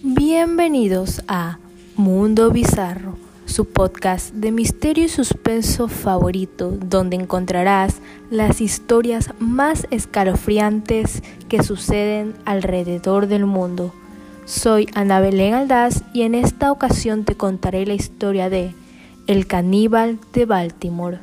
Bienvenidos a Mundo Bizarro, su podcast de misterio y suspenso favorito, donde encontrarás las historias más escalofriantes que suceden alrededor del mundo. Soy Ana Belén Aldaz y en esta ocasión te contaré la historia de El caníbal de Baltimore.